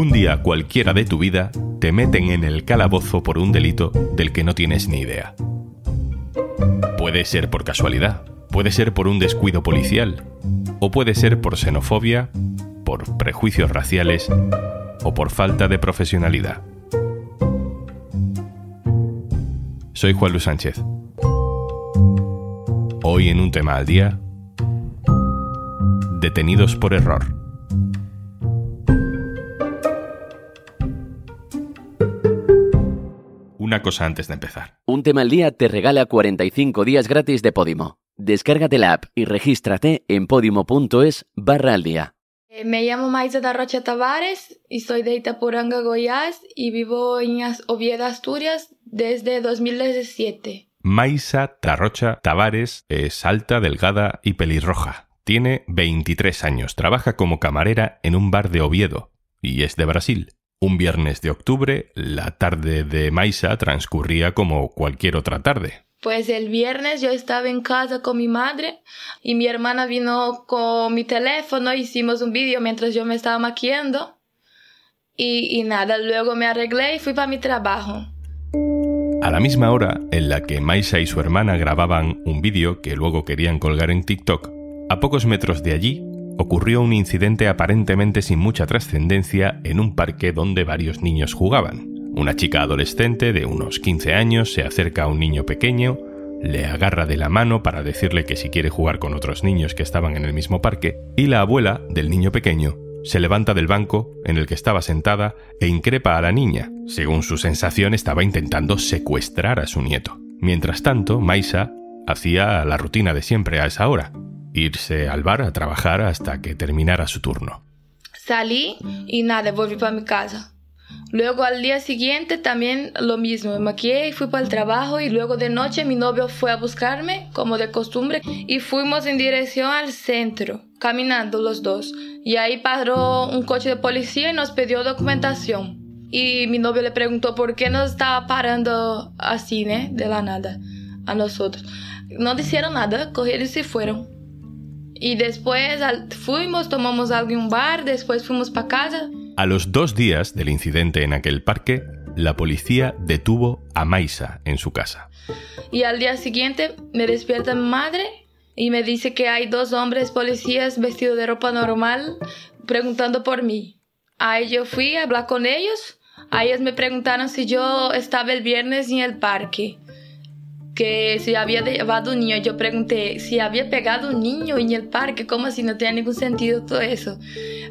Un día cualquiera de tu vida te meten en el calabozo por un delito del que no tienes ni idea. Puede ser por casualidad, puede ser por un descuido policial, o puede ser por xenofobia, por prejuicios raciales o por falta de profesionalidad. Soy Juan Luis Sánchez. Hoy en un tema al día, detenidos por error. Una cosa antes de empezar. Un tema al día te regala 45 días gratis de Podimo. Descárgate la app y regístrate en podimo.es barra al día. Eh, Me llamo Maisa da Rocha Tavares y soy de Itapuranga, Goiás y vivo en Oviedo, Asturias desde 2017. Maisa Tarrocha Tavares es alta, delgada y pelirroja. Tiene 23 años, trabaja como camarera en un bar de Oviedo y es de Brasil. Un viernes de octubre, la tarde de Maisa transcurría como cualquier otra tarde. Pues el viernes yo estaba en casa con mi madre y mi hermana vino con mi teléfono, hicimos un vídeo mientras yo me estaba maquillando y, y nada, luego me arreglé y fui para mi trabajo. A la misma hora en la que Maisa y su hermana grababan un vídeo que luego querían colgar en TikTok, a pocos metros de allí ocurrió un incidente aparentemente sin mucha trascendencia en un parque donde varios niños jugaban. Una chica adolescente de unos 15 años se acerca a un niño pequeño, le agarra de la mano para decirle que si quiere jugar con otros niños que estaban en el mismo parque, y la abuela del niño pequeño se levanta del banco en el que estaba sentada e increpa a la niña. Según su sensación, estaba intentando secuestrar a su nieto. Mientras tanto, Maisa hacía la rutina de siempre a esa hora, irse al bar a trabajar hasta que terminara su turno. Salí y nada, volví para mi casa. Luego al día siguiente también lo mismo, me maquillé y fui para el trabajo y luego de noche mi novio fue a buscarme, como de costumbre, y fuimos en dirección al centro, caminando los dos. Y ahí paró un coche de policía y nos pidió documentación. Y mi novio le preguntó por qué nos estaba parando así, ¿eh? De la nada, a nosotros. No dijeron nada, cogieron y se fueron. Y después fuimos, tomamos algo en un bar, después fuimos para casa. A los dos días del incidente en aquel parque, la policía detuvo a Maisa en su casa. Y al día siguiente me despierta mi madre y me dice que hay dos hombres policías vestidos de ropa normal preguntando por mí. Ahí yo fui a hablar con ellos. A ellos me preguntaron si yo estaba el viernes en el parque. Que si había llevado un niño. Yo pregunté si había pegado un niño en el parque. ¿Cómo así? No tiene ningún sentido todo eso.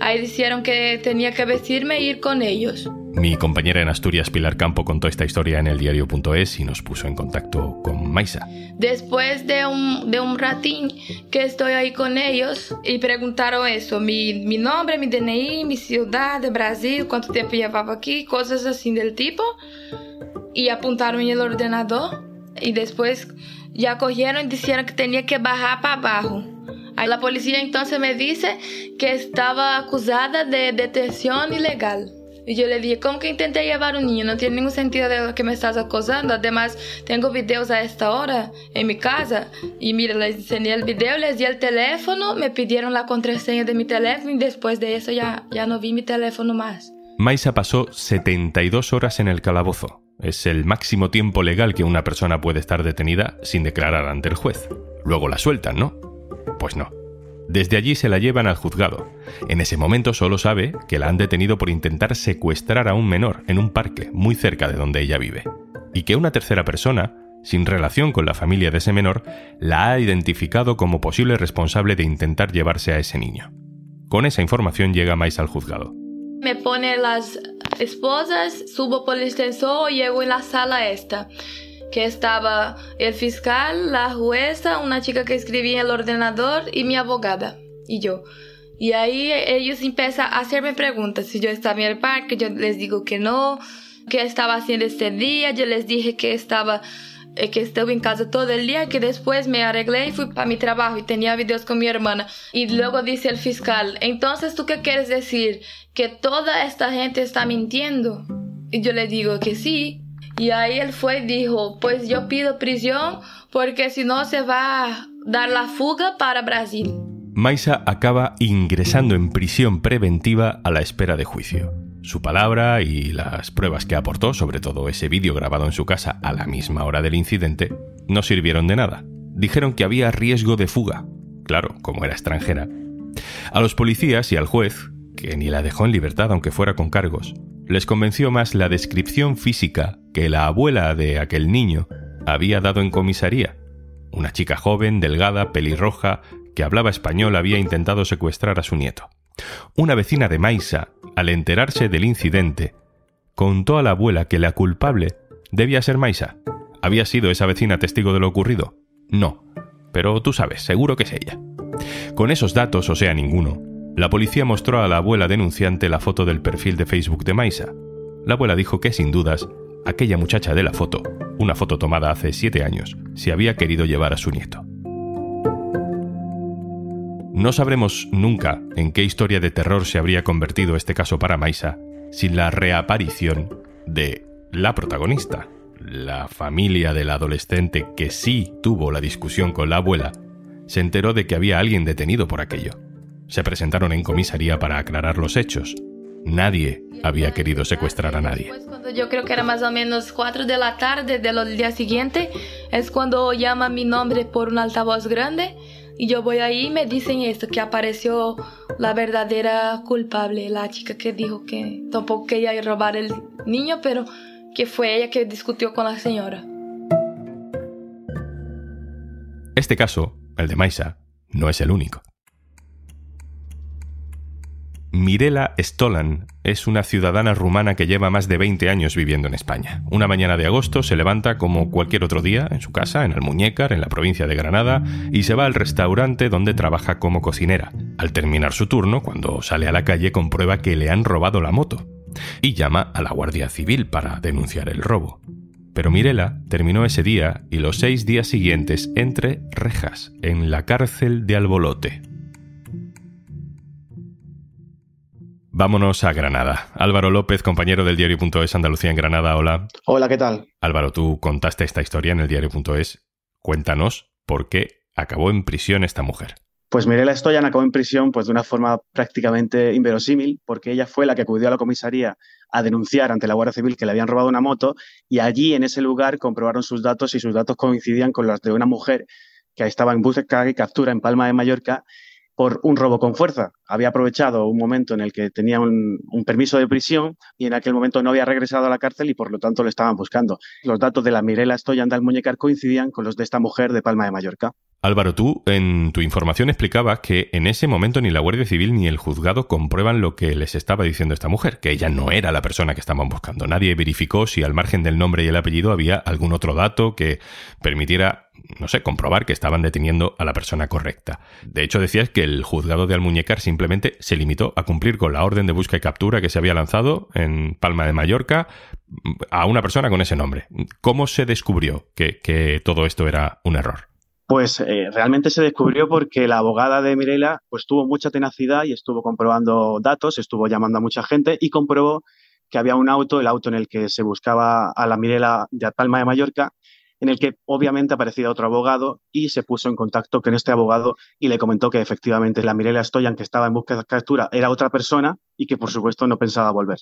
Ahí dijeron que tenía que vestirme e ir con ellos. Mi compañera en Asturias, Pilar Campo, contó esta historia en eldiario.es y nos puso en contacto con Maisa. Después de un, de un ratín que estoy ahí con ellos y preguntaron eso, mi, mi nombre, mi DNI, mi ciudad de Brasil, cuánto tiempo llevaba aquí, cosas así del tipo. Y apuntaron en el ordenador y después ya cogieron y dijeron que tenía que bajar para abajo. La policía entonces me dice que estaba acusada de detención ilegal. Y yo le dije, ¿cómo que intenté llevar un niño? No tiene ningún sentido de lo que me estás acusando. Además, tengo videos a esta hora en mi casa. Y mira, les enseñé el video, les di el teléfono, me pidieron la contraseña de mi teléfono y después de eso ya, ya no vi mi teléfono más. Maisa pasó 72 horas en el calabozo. Es el máximo tiempo legal que una persona puede estar detenida sin declarar ante el juez. Luego la sueltan, ¿no? Pues no. Desde allí se la llevan al juzgado. En ese momento solo sabe que la han detenido por intentar secuestrar a un menor en un parque muy cerca de donde ella vive. Y que una tercera persona, sin relación con la familia de ese menor, la ha identificado como posible responsable de intentar llevarse a ese niño. Con esa información llega Mais al juzgado. Me pone las esposas, subo por el extensor y llego en la sala esta. Que estaba el fiscal, la jueza, una chica que escribía en el ordenador y mi abogada. Y yo. Y ahí ellos empiezan a hacerme preguntas. Si yo estaba en el parque, yo les digo que no. ¿Qué estaba haciendo este día? Yo les dije que estaba eh, que estuve en casa todo el día, que después me arreglé y fui para mi trabajo y tenía videos con mi hermana. Y luego dice el fiscal, entonces tú qué quieres decir? Que toda esta gente está mintiendo. Y yo le digo que sí. Y ahí él fue y dijo, pues yo pido prisión porque si no se va a dar la fuga para Brasil. Maisa acaba ingresando en prisión preventiva a la espera de juicio. Su palabra y las pruebas que aportó, sobre todo ese vídeo grabado en su casa a la misma hora del incidente, no sirvieron de nada. Dijeron que había riesgo de fuga. Claro, como era extranjera. A los policías y al juez, que ni la dejó en libertad aunque fuera con cargos, les convenció más la descripción física que la abuela de aquel niño había dado en comisaría. Una chica joven, delgada, pelirroja, que hablaba español había intentado secuestrar a su nieto. Una vecina de Maisa, al enterarse del incidente, contó a la abuela que la culpable debía ser Maisa. ¿Había sido esa vecina testigo de lo ocurrido? No, pero tú sabes, seguro que es ella. Con esos datos, o sea, ninguno, la policía mostró a la abuela denunciante la foto del perfil de Facebook de Maisa. La abuela dijo que, sin dudas, aquella muchacha de la foto, una foto tomada hace siete años, se había querido llevar a su nieto. No sabremos nunca en qué historia de terror se habría convertido este caso para Maisa sin la reaparición de la protagonista, la familia del adolescente que sí tuvo la discusión con la abuela, se enteró de que había alguien detenido por aquello. Se presentaron en comisaría para aclarar los hechos. Nadie había querido secuestrar a nadie. Cuando yo creo que era más o menos 4 de la tarde del día siguiente, es cuando llama mi nombre por un altavoz grande y yo voy ahí y me dicen esto, que apareció la verdadera culpable, la chica que dijo que tampoco quería robar el niño, pero que fue ella que discutió con la señora. Este caso, el de Maisa, no es el único. Mirela Stolan es una ciudadana rumana que lleva más de 20 años viviendo en España. Una mañana de agosto se levanta como cualquier otro día en su casa, en Almuñécar, en la provincia de Granada, y se va al restaurante donde trabaja como cocinera. Al terminar su turno, cuando sale a la calle, comprueba que le han robado la moto y llama a la Guardia Civil para denunciar el robo. Pero Mirela terminó ese día y los seis días siguientes entre rejas, en la cárcel de Albolote, Vámonos a Granada. Álvaro López, compañero del diario.es Andalucía en Granada, hola. Hola, ¿qué tal? Álvaro, tú contaste esta historia en el diario.es. Cuéntanos por qué acabó en prisión esta mujer. Pues Mirela Stoyan acabó en prisión pues, de una forma prácticamente inverosímil, porque ella fue la que acudió a la comisaría a denunciar ante la Guardia Civil que le habían robado una moto y allí en ese lugar comprobaron sus datos y sus datos coincidían con los de una mujer que estaba en búsqueda y captura en Palma de Mallorca por un robo con fuerza. Había aprovechado un momento en el que tenía un, permiso de prisión y en aquel momento no había regresado a la cárcel y por lo tanto lo estaban buscando. Los datos de la Mirela Stoyan del Muñecar coincidían con los de esta mujer de Palma de Mallorca. Álvaro, tú en tu información explicabas que en ese momento ni la Guardia Civil ni el juzgado comprueban lo que les estaba diciendo esta mujer, que ella no era la persona que estaban buscando. Nadie verificó si al margen del nombre y el apellido había algún otro dato que permitiera, no sé, comprobar que estaban deteniendo a la persona correcta. De hecho, decías que el juzgado de Almuñécar simplemente se limitó a cumplir con la orden de busca y captura que se había lanzado en Palma de Mallorca a una persona con ese nombre. ¿Cómo se descubrió que, que todo esto era un error? Pues eh, realmente se descubrió porque la abogada de Mirela pues tuvo mucha tenacidad y estuvo comprobando datos, estuvo llamando a mucha gente y comprobó que había un auto, el auto en el que se buscaba a la Mirela de Palma de Mallorca, en el que obviamente aparecía otro abogado y se puso en contacto con este abogado y le comentó que efectivamente la Mirela Stoyan que estaba en búsqueda de captura era otra persona y que por supuesto no pensaba volver.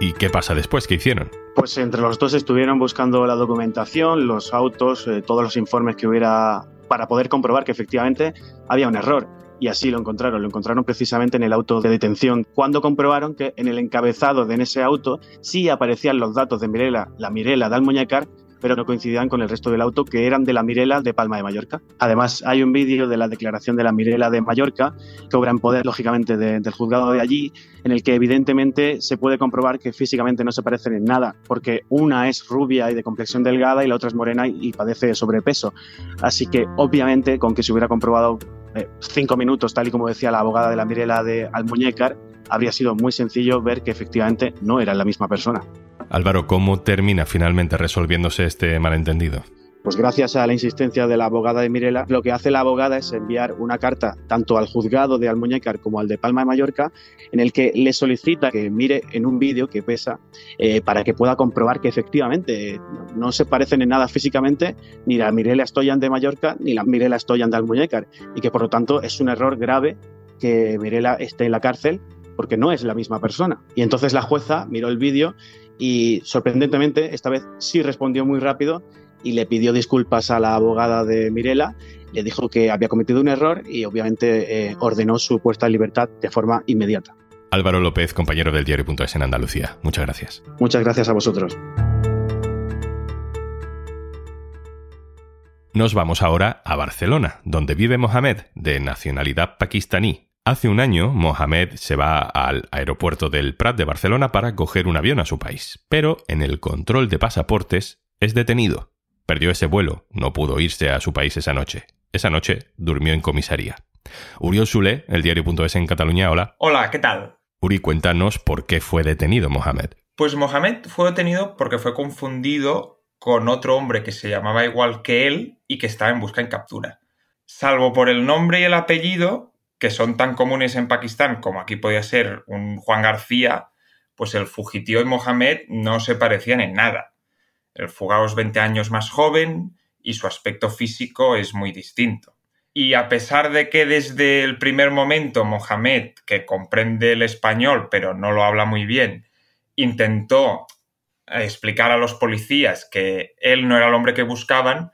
¿Y qué pasa después? ¿Qué hicieron? Pues entre los dos estuvieron buscando la documentación, los autos, eh, todos los informes que hubiera para poder comprobar que efectivamente había un error. Y así lo encontraron. Lo encontraron precisamente en el auto de detención, cuando comprobaron que en el encabezado de en ese auto sí aparecían los datos de Mirela, la Mirela de Almuñécar, pero no coincidían con el resto del auto, que eran de la Mirela de Palma de Mallorca. Además, hay un vídeo de la declaración de la Mirela de Mallorca, que obra en poder, lógicamente, del juzgado de allí, en el que evidentemente se puede comprobar que físicamente no se parecen en nada, porque una es rubia y de complexión delgada y la otra es morena y, padece sobrepeso. Así que, obviamente, con que se hubiera comprobado eh, cinco minutos, tal y como decía la abogada de la Mirela de Almuñécar, habría sido muy sencillo ver que efectivamente no era la misma persona. Álvaro, ¿cómo termina finalmente resolviéndose este malentendido? Pues gracias a la insistencia de la abogada de Mirela, lo que hace la abogada es enviar una carta tanto al juzgado de Almuñécar como al de Palma de Mallorca, en el que le solicita que mire en un vídeo que pesa eh, para que pueda comprobar que efectivamente no se parecen en nada físicamente ni la Mirela Stoyan de Mallorca ni la Mirela Stoyan de Almuñécar y que por lo tanto es un error grave que Mirela esté en la cárcel porque no es la misma persona. Y entonces la jueza miró el vídeo y sorprendentemente esta vez sí respondió muy rápido y le pidió disculpas a la abogada de Mirela, le dijo que había cometido un error y obviamente eh, ordenó su puesta en libertad de forma inmediata. Álvaro López, compañero del diario.es en Andalucía. Muchas gracias. Muchas gracias a vosotros. Nos vamos ahora a Barcelona, donde vive Mohamed, de nacionalidad pakistaní. Hace un año, Mohamed se va al aeropuerto del Prat de Barcelona para coger un avión a su país, pero en el control de pasaportes es detenido. Perdió ese vuelo, no pudo irse a su país esa noche. Esa noche durmió en comisaría. Uriol Sule, el diario.es en Cataluña, hola. Hola, ¿qué tal? Uri, cuéntanos por qué fue detenido Mohamed. Pues Mohamed fue detenido porque fue confundido con otro hombre que se llamaba igual que él y que estaba en busca en captura. Salvo por el nombre y el apellido, que son tan comunes en Pakistán como aquí podía ser un Juan García, pues el fugitivo y Mohamed no se parecían en nada. El fugado es 20 años más joven y su aspecto físico es muy distinto. Y a pesar de que desde el primer momento Mohamed, que comprende el español pero no lo habla muy bien, intentó explicar a los policías que él no era el hombre que buscaban,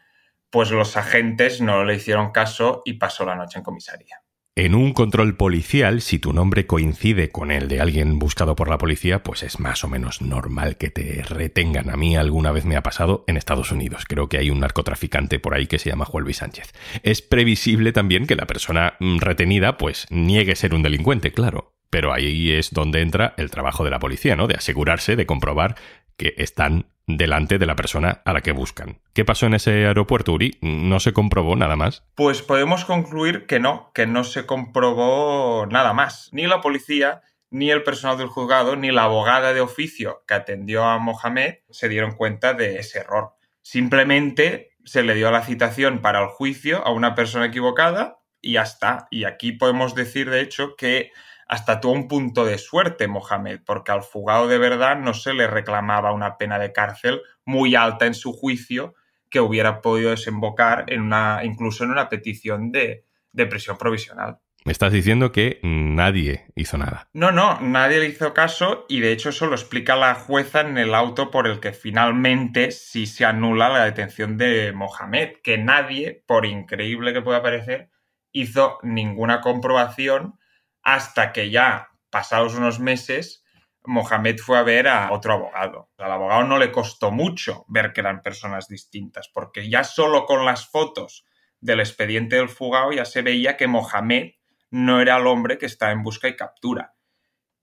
pues los agentes no le hicieron caso y pasó la noche en comisaría. En un control policial, si tu nombre coincide con el de alguien buscado por la policía, pues es más o menos normal que te retengan. A mí alguna vez me ha pasado en Estados Unidos. Creo que hay un narcotraficante por ahí que se llama Juan Sánchez. Es previsible también que la persona mm, retenida pues niegue ser un delincuente, claro. Pero ahí es donde entra el trabajo de la policía, ¿no? De asegurarse, de comprobar que están delante de la persona a la que buscan. ¿Qué pasó en ese aeropuerto, Uri? ¿No se comprobó nada más? Pues podemos concluir que no, que no se comprobó nada más. Ni la policía, ni el personal del juzgado, ni la abogada de oficio que atendió a Mohamed se dieron cuenta de ese error. Simplemente se le dio la citación para el juicio a una persona equivocada y ya está. Y aquí podemos decir, de hecho, que hasta tuvo un punto de suerte Mohamed, porque al fugado de verdad no se le reclamaba una pena de cárcel muy alta en su juicio que hubiera podido desembocar en una, incluso en una petición de, de prisión provisional. Me estás diciendo que nadie hizo nada. No, no, nadie le hizo caso y de hecho eso lo explica la jueza en el auto por el que finalmente sí se anula la detención de Mohamed, que nadie, por increíble que pueda parecer, hizo ninguna comprobación hasta que ya, pasados unos meses, Mohamed fue a ver a otro abogado. Al abogado no le costó mucho ver que eran personas distintas, porque ya solo con las fotos del expediente del fugado ya se veía que Mohamed no era el hombre que estaba en busca y captura.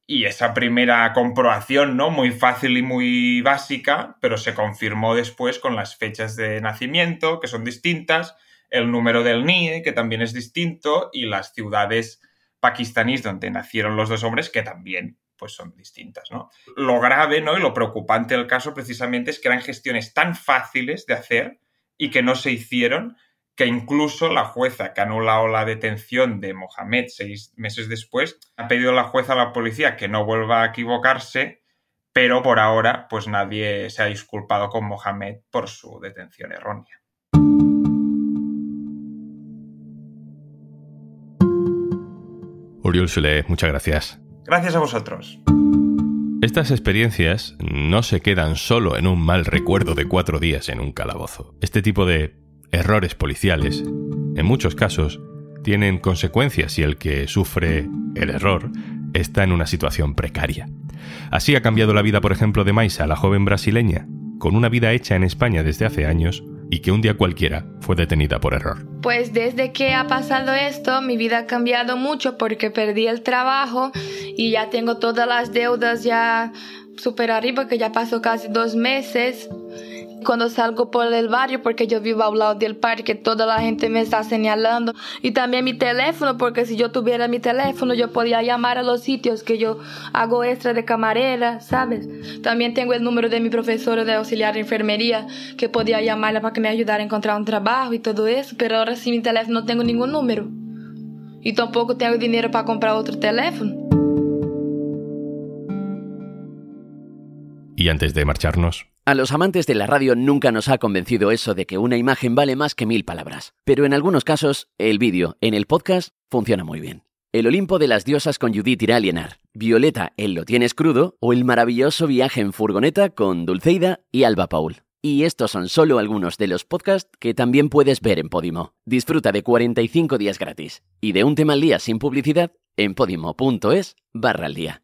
Y esa primera comprobación, ¿no? Muy fácil y muy básica, pero se confirmó después con las fechas de nacimiento, que son distintas, el número del NIE, que también es distinto, y las ciudades pakistaníes donde nacieron los dos hombres que también pues son distintas, ¿no? Lo grave, ¿no? Y lo preocupante del caso precisamente es que eran gestiones tan fáciles de hacer y que no se hicieron que incluso la jueza que ha anulado la detención de Mohamed seis meses después ha pedido a la jueza a la policía que no vuelva a equivocarse, pero por ahora pues nadie se ha disculpado con Mohamed por su detención errónea. Sule, muchas gracias. Gracias a vosotros. Estas experiencias no se quedan solo en un mal recuerdo de cuatro días en un calabozo. Este tipo de errores policiales, en muchos casos, tienen consecuencias y el que sufre el error está en una situación precaria. Así ha cambiado la vida, por ejemplo, de Maisa, la joven brasileña, con una vida hecha en España desde hace años, y que un día cualquiera fue detenida por error. Pues desde que ha pasado esto, mi vida ha cambiado mucho porque perdí el trabajo y ya tengo todas las deudas ya super arriba, que ya pasó casi dos meses cuando salgo por el barrio, porque yo vivo al lado del parque, toda la gente me está señalando. Y también mi teléfono, porque si yo tuviera mi teléfono, yo podía llamar a los sitios que yo hago extra de camarera, ¿sabes? También tengo el número de mi profesora de auxiliar de enfermería, que podía llamarla para que me ayudara a encontrar un trabajo y todo eso, pero ahora sin mi teléfono no tengo ningún número. Y tampoco tengo dinero para comprar otro teléfono. Y antes de marcharnos, a los amantes de la radio nunca nos ha convencido eso de que una imagen vale más que mil palabras. Pero en algunos casos, el vídeo en el podcast funciona muy bien. El Olimpo de las Diosas con Judith irá Violeta en Lo Tienes Crudo o el maravilloso viaje en furgoneta con Dulceida y Alba Paul. Y estos son solo algunos de los podcasts que también puedes ver en Podimo. Disfruta de 45 días gratis y de un tema al día sin publicidad en podimo.es barra al día.